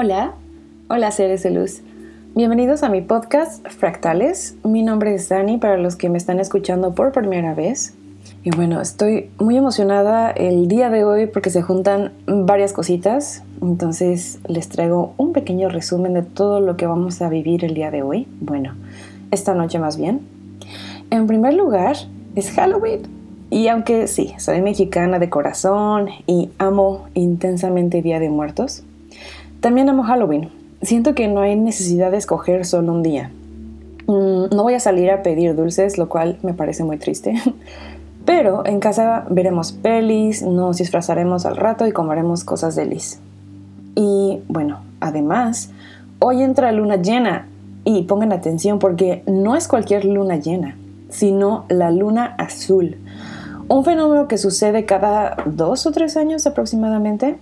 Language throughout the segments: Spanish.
Hola, hola seres de luz. Bienvenidos a mi podcast Fractales. Mi nombre es Dani para los que me están escuchando por primera vez. Y bueno, estoy muy emocionada el día de hoy porque se juntan varias cositas. Entonces les traigo un pequeño resumen de todo lo que vamos a vivir el día de hoy. Bueno, esta noche más bien. En primer lugar, es Halloween. Y aunque sí, soy mexicana de corazón y amo intensamente Día de Muertos, también amo Halloween. Siento que no hay necesidad de escoger solo un día. Mm, no voy a salir a pedir dulces, lo cual me parece muy triste. Pero en casa veremos pelis, nos disfrazaremos al rato y comeremos cosas delis. Y bueno, además, hoy entra luna llena. Y pongan atención porque no es cualquier luna llena, sino la luna azul. Un fenómeno que sucede cada dos o tres años aproximadamente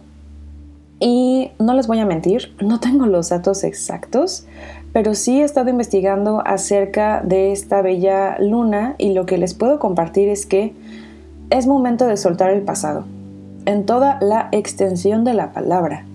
y no les voy a mentir, no tengo los datos exactos, pero sí he estado investigando acerca de esta bella luna y lo que les puedo compartir es que es momento de soltar el pasado, en toda la extensión de la palabra.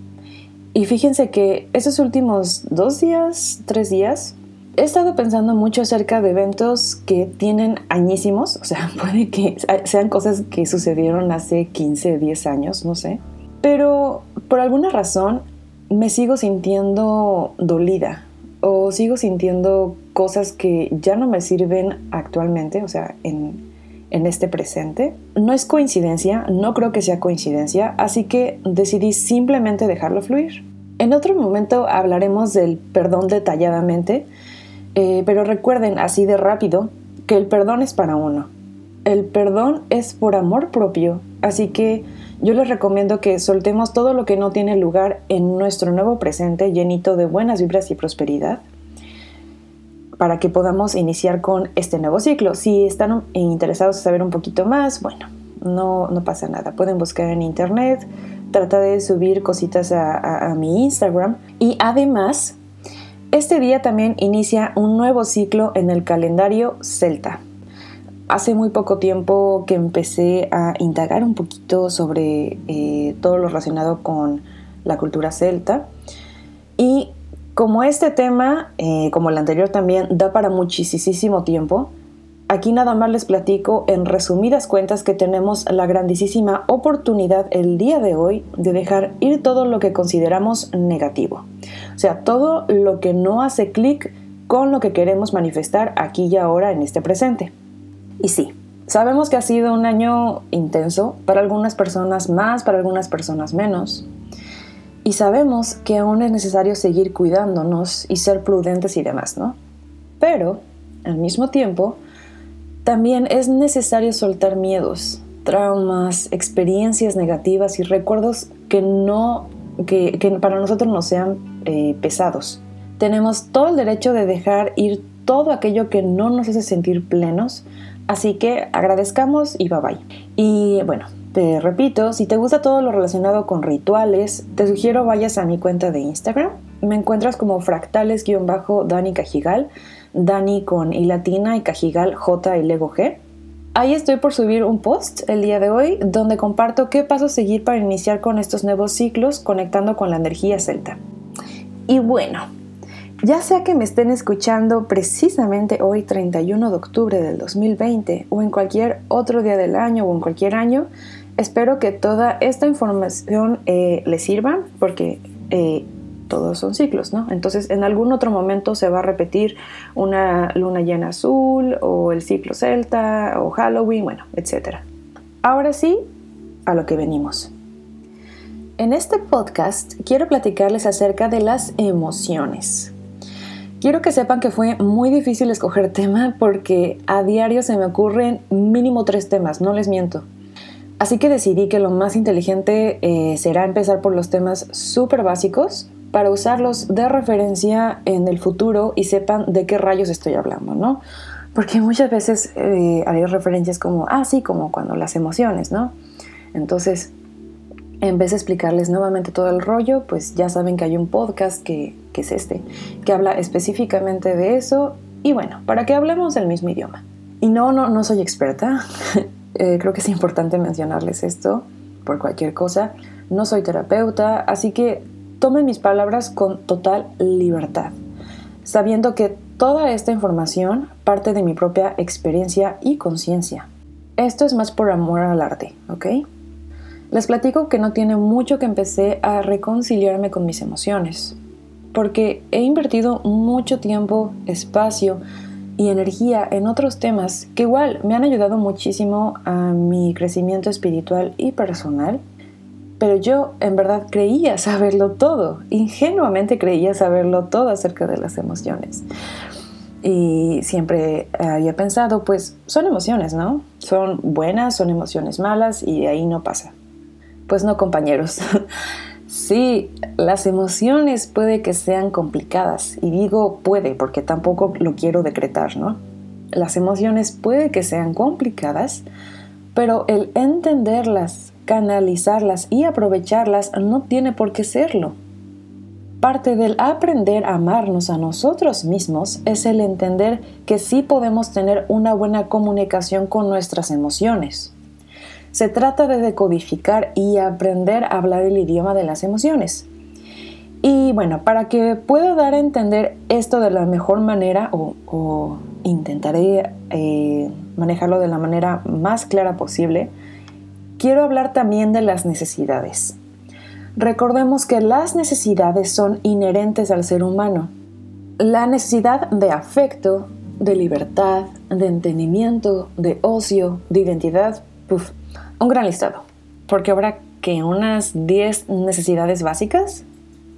Y fíjense que esos últimos dos días, tres días, he estado pensando mucho acerca de eventos que tienen añísimos, o sea, puede que sean cosas que sucedieron hace 15, 10 años, no sé pero por alguna razón me sigo sintiendo dolida o sigo sintiendo cosas que ya no me sirven actualmente, o sea, en, este presente. No es coincidencia, no creo que sea coincidencia, así que decidí simplemente dejarlo fluir. En otro momento hablaremos del perdón detalladamente, eh, pero recuerden así de rápido que el perdón es para uno. El perdón es por amor propio, así que yo les recomiendo que soltemos todo lo que no tiene lugar en nuestro nuevo presente llenito de buenas vibras y prosperidad para que podamos iniciar con este nuevo ciclo. Si están interesados en saber un poquito más, bueno, no, no pasa nada. Pueden buscar en internet, trata de subir cositas a, a mi Instagram y además, este día también inicia un nuevo ciclo en el calendario celta hace muy poco tiempo que empecé a indagar un poquito sobre eh, todo lo relacionado con la cultura celta. Y como este tema, eh, como el anterior también, da para muchísimo tiempo, aquí nada más les platico en resumidas cuentas que tenemos la grandísima oportunidad el día de hoy de dejar ir todo lo que consideramos negativo. O sea, todo lo que no hace clic con lo que queremos manifestar aquí y ahora en este presente. Y sí, sabemos que ha sido un año intenso, para algunas personas más, para algunas personas menos. Y sabemos que aún es necesario seguir cuidándonos y ser prudentes y demás, ¿no? Pero, al mismo tiempo, también es necesario soltar miedos, traumas, experiencias negativas y recuerdos que no que, para nosotros no sean eh, pesados. Tenemos todo el derecho de dejar ir todo aquello que no nos hace sentir plenos Así que agradezcamos y bye bye. Y bueno, te repito, si te gusta todo lo relacionado con rituales, te sugiero vayas a mi cuenta de Instagram. Me encuentras como fractales-dani cajigal, Dani con i latina y cajigal J y Lego G. Ahí estoy por subir un post el día de hoy donde comparto qué paso seguir para iniciar con estos nuevos ciclos conectando con la energía celta. Y bueno, ya sea que me estén escuchando precisamente hoy 31 de octubre del 2020 o en cualquier otro día del año o en cualquier año, espero que toda esta información eh, les sirva porque eh, todos son ciclos, ¿no? Entonces en algún otro momento se va a repetir una luna llena azul o el ciclo celta o Halloween, bueno, etc. Ahora sí, a lo que venimos. En este podcast quiero platicarles acerca de las emociones. Quiero que sepan que fue muy difícil escoger tema porque a diario se me ocurren mínimo tres temas, no les miento. Así que decidí que lo más inteligente eh, será empezar por los temas súper básicos para usarlos de referencia en el futuro y sepan de qué rayos estoy hablando, ¿no? Porque muchas veces eh, haré referencias como, ah, sí, como cuando las emociones, ¿no? Entonces, en vez de explicarles nuevamente todo el rollo, pues ya saben que hay un podcast que, es este, que habla específicamente de eso y bueno, para que hablemos el mismo idioma. Y no, no, no soy experta, eh, creo que es importante mencionarles esto por cualquier cosa. No soy terapeuta, así que tome mis palabras con total libertad, sabiendo que toda esta información parte de mi propia experiencia y conciencia. Esto es más por amor al arte, ¿ok? Les platico que no tiene mucho que empecé a reconciliarme con mis emociones, porque he invertido mucho tiempo, espacio y energía en otros temas que igual me han ayudado muchísimo a mi crecimiento espiritual y personal, pero yo en verdad creía saberlo todo, ingenuamente creía saberlo todo acerca de las emociones. Y siempre había pensado, pues son emociones, ¿no? Son buenas, son emociones malas y ahí no pasa. Pues no, compañeros. Sí, las emociones puede que sean complicadas y digo puede porque tampoco lo quiero decretar, ¿no? Las emociones puede que sean complicadas, pero el entenderlas, canalizarlas y aprovecharlas no tiene por qué serlo. Parte del aprender a amarnos a nosotros mismos es el entender que sí podemos tener una buena comunicación con nuestras emociones. Se trata de decodificar y aprender a hablar el idioma de las emociones. Y bueno, para que pueda dar a entender esto de la mejor manera, o, intentaré eh, manejarlo de la manera más clara posible, quiero hablar también de las necesidades. Recordemos que las necesidades son inherentes al ser humano. La necesidad de afecto, de libertad, de entendimiento, de ocio, de identidad, puff, un gran listado, porque habrá que unas 10 necesidades básicas,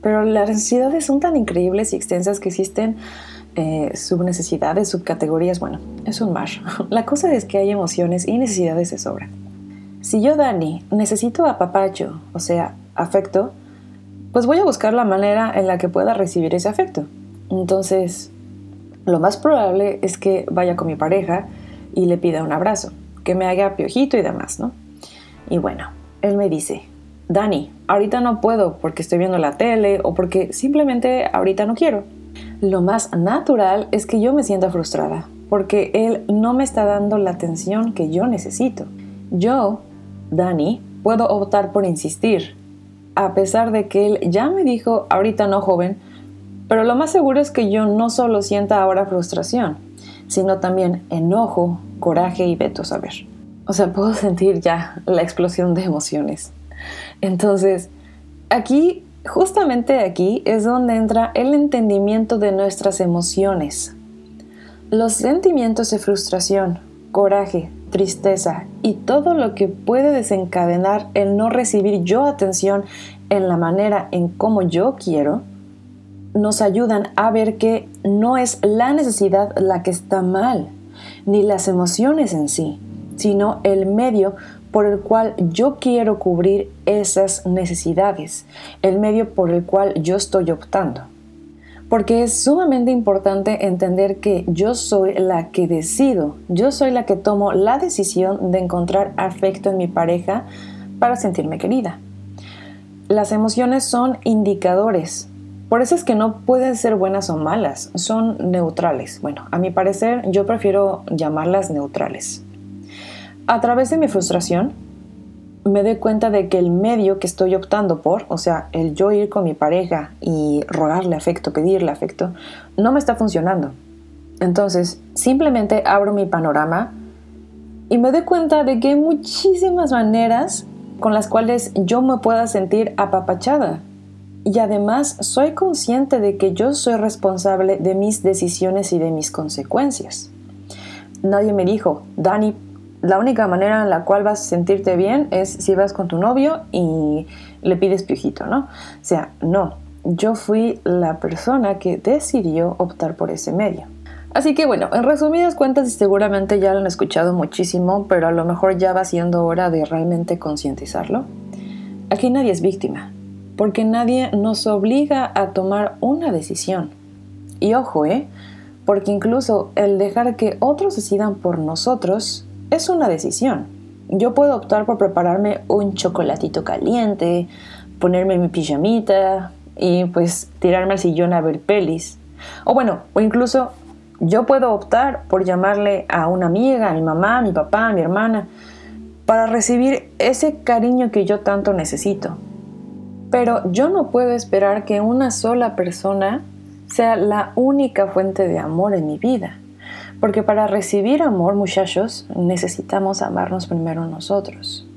pero las necesidades son tan increíbles y extensas que existen eh, subnecesidades, subcategorías, bueno, es un mar. La cosa es que hay emociones y necesidades de sobra. Si yo, Dani, necesito apapacho, o sea, afecto, pues voy a buscar la manera en la que pueda recibir ese afecto. Entonces, lo más probable es que vaya con mi pareja y le pida un abrazo, que me haga piojito y demás, ¿no? Y bueno, él me dice, Dani, ahorita no puedo porque estoy viendo la tele o porque simplemente ahorita no quiero. Lo más natural es que yo me sienta frustrada porque él no me está dando la atención que yo necesito. Yo, Dani, puedo optar por insistir, a pesar de que él ya me dijo ahorita no joven, pero lo más seguro es que yo no solo sienta ahora frustración, sino también enojo, coraje y veto saber. O sea, puedo sentir ya la explosión de emociones. Entonces, aquí, justamente aquí, es donde entra el entendimiento de nuestras emociones. Los sentimientos de frustración, coraje, tristeza y todo lo que puede desencadenar el no recibir yo atención en la manera en como yo quiero, nos ayudan a ver que no es la necesidad la que está mal, ni las emociones en sí, sino el medio por el cual yo quiero cubrir esas necesidades, el medio por el cual yo estoy optando. Porque es sumamente importante entender que yo soy la que decido, yo soy la que tomo la decisión de encontrar afecto en mi pareja para sentirme querida. Las emociones son indicadores, por eso es que no pueden ser buenas o malas, son neutrales. Bueno, a mi parecer yo prefiero llamarlas neutrales. A través de mi frustración, me doy cuenta de que el medio que estoy optando por, o sea, el yo ir con mi pareja y rogarle afecto, pedirle afecto, no me está funcionando. Entonces, simplemente abro mi panorama y me doy cuenta de que hay muchísimas maneras con las cuales yo me pueda sentir apapachada. Y además soy consciente de que yo soy responsable de mis decisiones y de mis consecuencias. Nadie me dijo, Dani, la única manera en la cual vas a sentirte bien es si vas con tu novio y le pides piojito, ¿no? O sea, no, yo fui la persona que decidió optar por ese medio. Así que bueno, en resumidas cuentas seguramente ya lo han escuchado muchísimo, pero a lo mejor ya va siendo hora de realmente concientizarlo. Aquí nadie es víctima, porque nadie nos obliga a tomar una decisión. Y ojo, ¿eh? Porque incluso el dejar que otros decidan por nosotros es una decisión. Yo puedo optar por prepararme un chocolatito caliente, ponerme mi pijamita y pues tirarme al sillón a ver pelis. O bueno, o incluso yo puedo optar por llamarle a una amiga, a mi mamá, a mi papá, a mi hermana, para recibir ese cariño que yo tanto necesito. Pero yo no puedo esperar que una sola persona sea la única fuente de amor en mi vida. Porque para recibir amor, muchachos, necesitamos amarnos primero nosotros.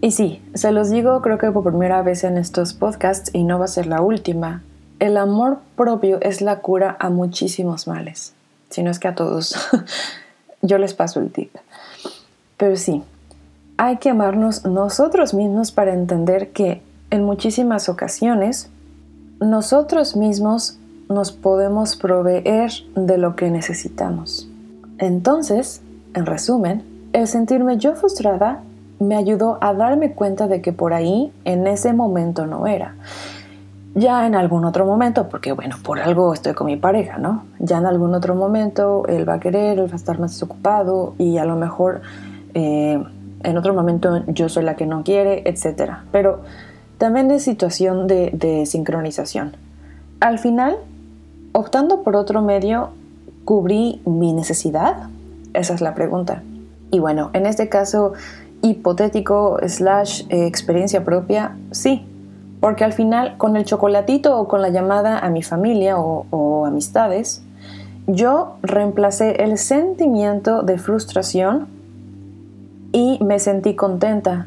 Y sí, se los digo creo que por primera vez en estos podcasts y no va a ser la última. El amor propio es la cura a muchísimos males. Si no es que a todos. Yo les paso el tip. Pero sí, hay que amarnos nosotros mismos para entender que en muchísimas ocasiones nosotros mismos nos podemos proveer de lo que necesitamos. Entonces, en resumen, el sentirme yo frustrada me ayudó a darme cuenta de que por ahí en ese momento no era. Ya en algún otro momento, porque bueno, por algo estoy con mi pareja, ¿no? Ya en algún otro momento él va a querer, él va a estar más desocupado y a lo mejor eh, en otro momento yo soy la que no quiere, etc. Pero también es situación de, de sincronización. Al final, optando por otro medio, ¿cubrí mi necesidad? Esa es la pregunta. Y bueno, en este caso hipotético slash eh, experiencia propia, sí. Porque al final, con el chocolatito o con la llamada a mi familia o, o amistades, yo reemplacé el sentimiento de frustración y me sentí contenta,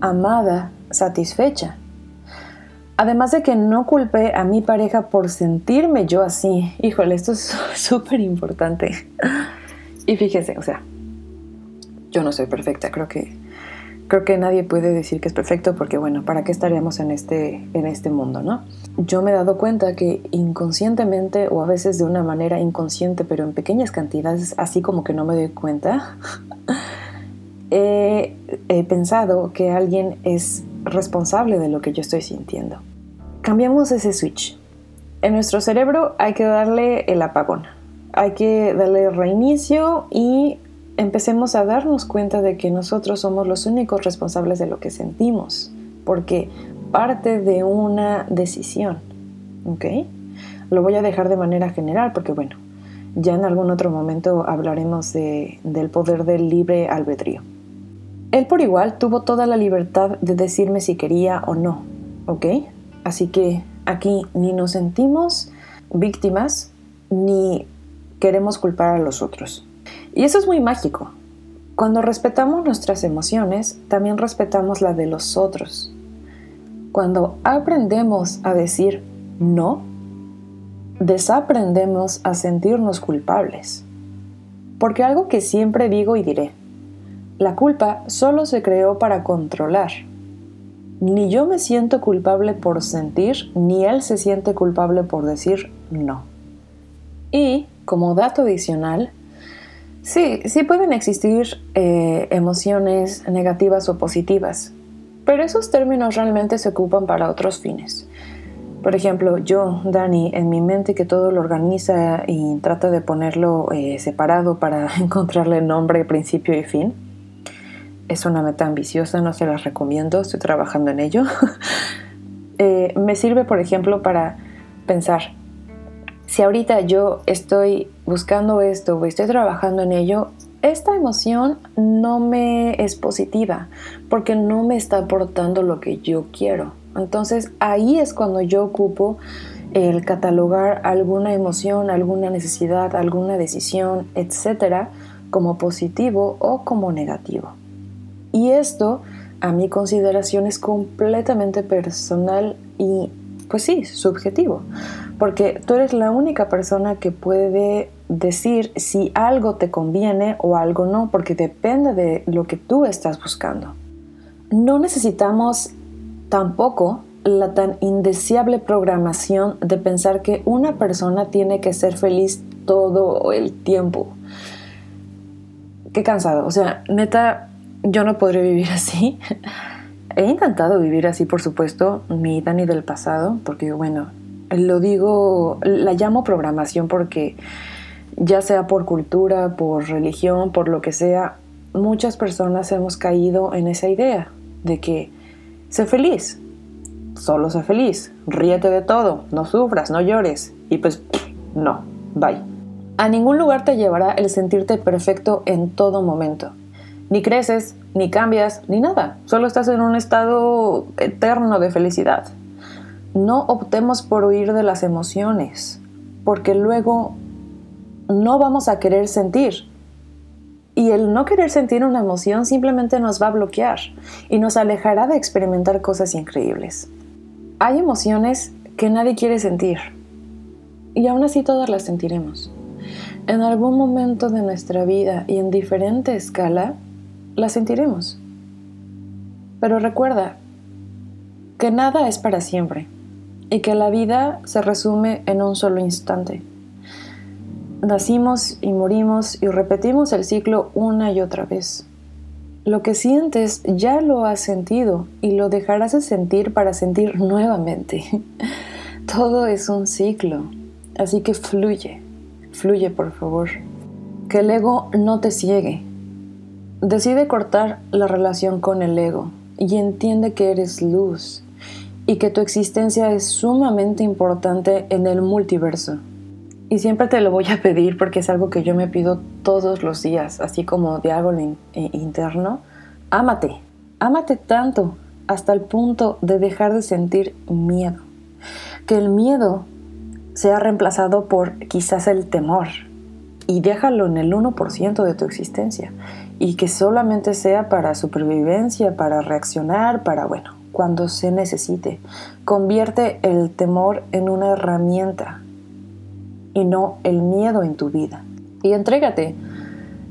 amada, satisfecha. Además de que no culpé a mi pareja por sentirme yo así. Híjole, esto es súper importante. Y fíjese, o sea, yo no soy perfecta, creo que creo que nadie puede decir que es perfecto porque bueno, ¿para qué estaríamos en este en este mundo, no? Yo me he dado cuenta que inconscientemente o a veces de una manera inconsciente, pero en pequeñas cantidades, así como que no me doy cuenta, he, pensado que alguien es responsable de lo que yo estoy sintiendo. Cambiamos ese switch. En nuestro cerebro hay que darle el apagón, hay que darle reinicio y empecemos a darnos cuenta de que nosotros somos los únicos responsables de lo que sentimos, porque parte de una decisión, ¿ok? Lo voy a dejar de manera general porque, bueno, ya en algún otro momento hablaremos del poder del libre albedrío. Él por igual tuvo toda la libertad de decirme si quería o no, ¿ok? Así que aquí ni nos sentimos víctimas ni queremos culpar a los otros. Y eso es muy mágico. Cuando respetamos nuestras emociones, también respetamos la de los otros. Cuando aprendemos a decir no, desaprendemos a sentirnos culpables. Porque algo que siempre digo y diré, la culpa solo se creó para controlar. Ni yo me siento culpable por sentir, ni él se siente culpable por decir no. Y, como dato adicional, sí, sí pueden existir eh, emociones negativas o positivas, pero esos términos realmente se ocupan para otros fines. Por ejemplo, yo, Dani, en mi mente que todo lo organiza y trata de ponerlo eh, separado para encontrarle nombre, principio y fin, es una meta ambiciosa, no se las recomiendo, estoy trabajando en ello. Eh, me sirve, por ejemplo, para pensar, si ahorita yo estoy buscando esto o estoy trabajando en ello, esta emoción no me es positiva porque no me está aportando lo que yo quiero. Entonces ahí es cuando yo ocupo el catalogar alguna emoción, alguna necesidad, alguna decisión, etcétera, como positivo o como negativo. Y esto, a mi consideración, es completamente personal y, pues sí, subjetivo. Porque tú eres la única persona que puede decir si algo te conviene o algo no, porque depende de lo que tú estás buscando. No necesitamos tampoco la tan indeseable programación de pensar que una persona tiene que ser feliz todo el tiempo. Qué cansado. O sea, neta, yo no podría vivir así. He intentado vivir así, por supuesto, mi Dani del pasado, porque bueno, lo digo, la llamo programación porque ya sea por cultura, por religión, por lo que sea, muchas personas hemos caído en esa idea de que sé feliz, solo sé feliz, ríete de todo, no sufras, no llores. Y pues no, bye. A ningún lugar te llevará el sentirte perfecto en todo momento. Ni creces, ni cambias, ni nada. Solo estás en un estado eterno de felicidad. no optemos por huir de las emociones, porque luego no vamos a querer sentir. Y el no querer sentir una emoción simplemente nos va a bloquear y nos alejará de experimentar cosas increíbles. Hay emociones que nadie quiere sentir y aún así todas las sentiremos. En algún momento de nuestra vida y en diferente escala, las sentiremos. Pero recuerda que nada es para siempre y que la vida se resume en un solo instante. Nacimos y morimos y repetimos el ciclo una y otra vez. Lo que sientes ya lo has sentido y lo dejarás de sentir para sentir nuevamente. Todo es un ciclo, así que fluye, fluye por favor. Que el ego no te ciegue. Decide cortar la relación con el ego y entiende que eres luz y que tu existencia es sumamente importante en el multiverso. Y siempre te lo voy a pedir porque es algo que yo me pido todos los días, así como de algo eh, interno. Ámate, ámate tanto hasta el punto de dejar de sentir miedo. Que el miedo sea reemplazado por quizás el temor. Y déjalo en el 1% de tu existencia. Y que solamente sea para supervivencia, para reaccionar, para, bueno, cuando se necesite. Convierte el temor en una herramienta y no el miedo en tu vida. Y entrégate,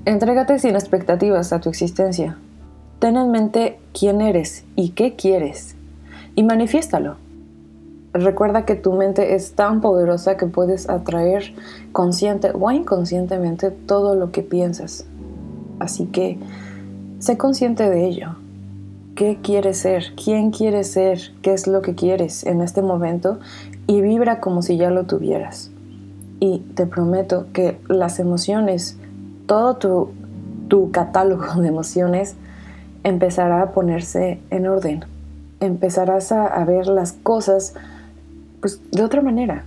entrégate sin expectativas a tu existencia. Ten en mente quién eres y qué quieres y manifiéstalo. Recuerda que tu mente es tan poderosa que puedes atraer consciente o inconscientemente todo lo que piensas. Así que sé consciente de ello. Qué quieres ser, quién quieres ser, qué es lo que quieres en este momento y vibra como si ya lo tuvieras. Y te prometo que las emociones, todo tu, tu catálogo de emociones empezará a ponerse en orden. Empezarás a, a ver las cosas pues, de otra manera,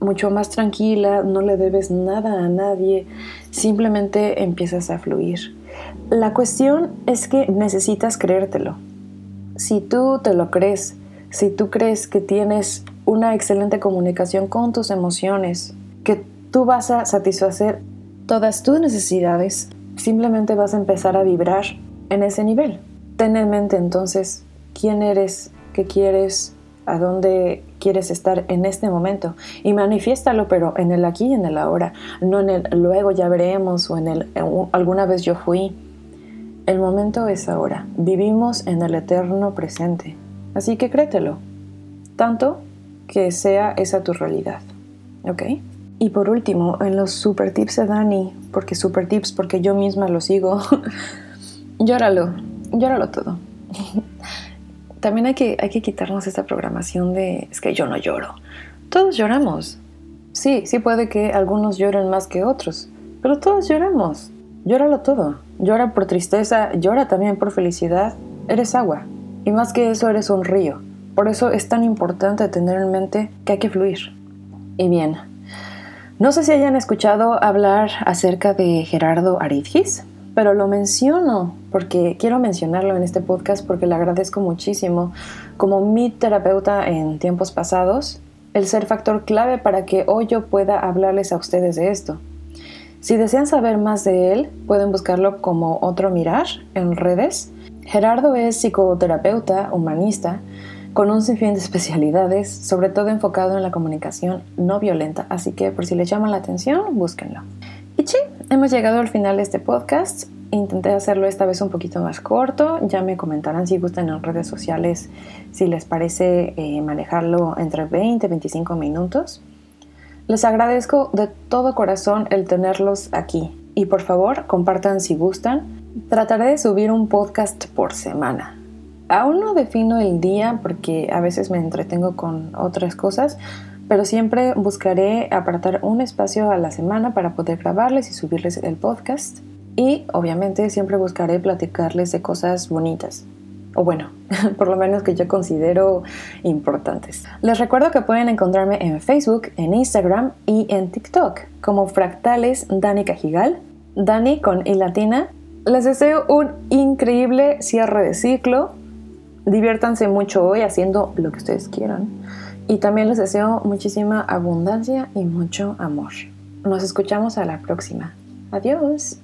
mucho más tranquila, no le debes nada a nadie, simplemente empiezas a fluir. La cuestión es que necesitas creértelo. Si tú te lo crees, si tú crees que tienes una excelente comunicación con tus emociones, que tú vas a satisfacer todas tus necesidades, simplemente vas a empezar a vibrar en ese nivel. Ten en mente entonces quién eres, qué quieres, a dónde quieres estar en este momento y manifiéstalo, pero en el aquí y en el ahora, no en el luego ya veremos o en el alguna vez yo fui. El momento es ahora. Vivimos en el eterno presente. Así que créetelo. Tanto que sea esa tu realidad. ¿Ok? Y por último, en los super tips de Dani, porque super tips, porque yo misma lo sigo, llóralo, llóralo todo. También hay que, hay que quitarnos esta programación de es que yo no lloro. Todos lloramos. Sí, sí puede que algunos lloren más que otros, pero todos lloramos. Llóralo todo. Llora por tristeza, llora también por felicidad. Eres agua. Y más que eso, eres un río. Por eso es tan importante tener en mente que hay que fluir. Y bien, no sé si hayan escuchado hablar acerca de Gerardo Aridgis, pero lo menciono porque quiero mencionarlo en este podcast porque le agradezco muchísimo como mi terapeuta en tiempos pasados, el ser factor clave para que hoy yo pueda hablarles a ustedes de esto. Si desean saber más de él, pueden buscarlo como Otro Mirar en redes. Gerardo es psicoterapeuta, humanista, con un sinfín de especialidades, sobre todo enfocado en la comunicación no violenta, así que por si les llama la atención, búsquenlo. Hemos llegado al final de este podcast. Intenté hacerlo esta vez un poquito más corto. Ya me comentarán si gustan en redes sociales si les parece eh, manejarlo entre 20 y 25 minutos. Les agradezco de todo corazón el tenerlos aquí y por favor compartan si gustan. Trataré de subir un podcast por semana. Aún no defino el día porque a veces me entretengo con otras cosas, pero siempre buscaré apartar un espacio a la semana para poder grabarles y subirles el podcast. Y obviamente siempre buscaré platicarles de cosas bonitas, o bueno, por lo menos que yo considero importantes. Les recuerdo que pueden encontrarme en Facebook, en Instagram y en TikTok como Fractales Dani Cajigal, Dani con I latina. Les deseo un increíble cierre de ciclo. Diviértanse mucho hoy haciendo lo que ustedes quieran. Y también les deseo muchísima abundancia y mucho amor. Nos escuchamos a la próxima. Adiós.